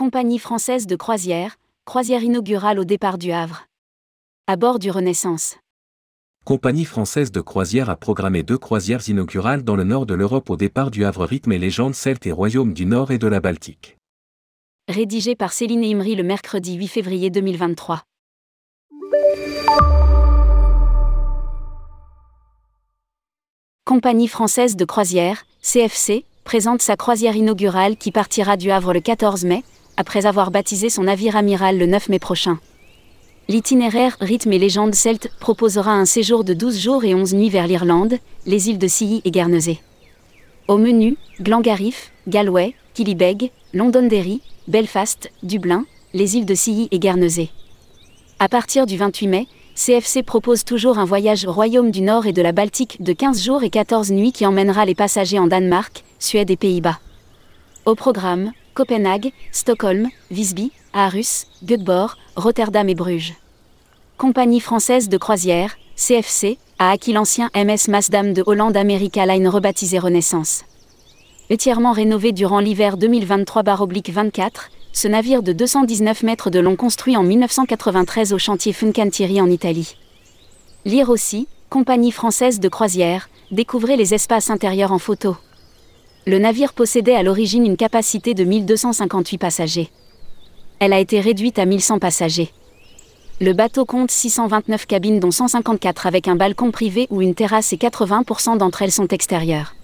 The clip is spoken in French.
Compagnie française de croisière, croisière inaugurale au départ du Havre. À bord du Renaissance. Compagnie française de croisière a programmé deux croisières inaugurales dans le nord de l'Europe au départ du Havre rythme et légende celte et royaume du Nord et de la Baltique. Rédigé par Céline Imri le mercredi 8 février 2023. Compagnie française de croisière, CFC, présente sa croisière inaugurale qui partira du Havre le 14 mai, après avoir baptisé son navire amiral le 9 mai prochain. L'itinéraire Rythme et légende celte proposera un séjour de 12 jours et 11 nuits vers l'Irlande, les îles de Scilly et Guernesey. Au menu, Glengarriff, Galway, Killybegs, Londonderry, Belfast, Dublin, les îles de Scilly et Guernesey. À partir du 28 mai, CFC propose toujours un voyage au Royaume du Nord et de la Baltique de 15 jours et 14 nuits qui emmènera les passagers en Danemark, Suède et Pays-Bas. Au programme, Copenhague, Stockholm, Visby, Aarhus, Göteborg, Rotterdam et Bruges. Compagnie française de croisière, CFC, a acquis l'ancien MS Masdam de Hollande America Line rebaptisé Renaissance. Entièrement rénové durant l'hiver 2023-24, ce navire de 219 mètres de long construit en 1993 au chantier Fincantieri en Italie. Lire aussi, Compagnie française de croisière, découvrez les espaces intérieurs en photo. Le navire possédait à l'origine une capacité de 1258 passagers. Elle a été réduite à 1100 passagers. Le bateau compte 629 cabines dont 154 avec un balcon privé ou une terrasse et 80% d'entre elles sont extérieures.